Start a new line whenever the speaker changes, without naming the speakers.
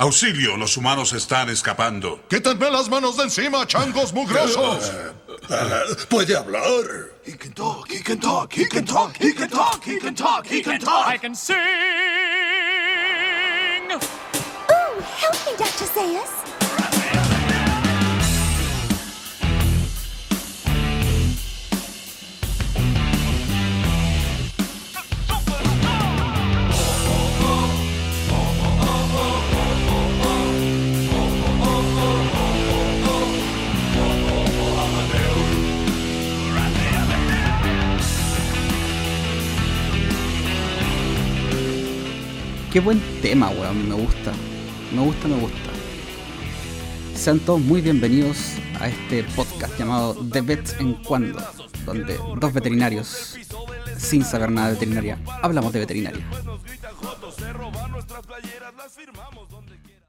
Auxilio, los humanos están escapando.
¡Quítenme las manos de encima, changos mugrosos!
Puede hablar.
He can talk, he can talk, he can talk, he can talk, he can talk, he can talk.
I can sing.
Ooh, help me, Dr. Zayas.
Qué buen tema, weón. Me gusta. Me gusta, me gusta. Sean todos muy bienvenidos a este podcast llamado The Vets en Cuando, donde dos veterinarios, sin saber nada de veterinaria, hablamos de veterinaria.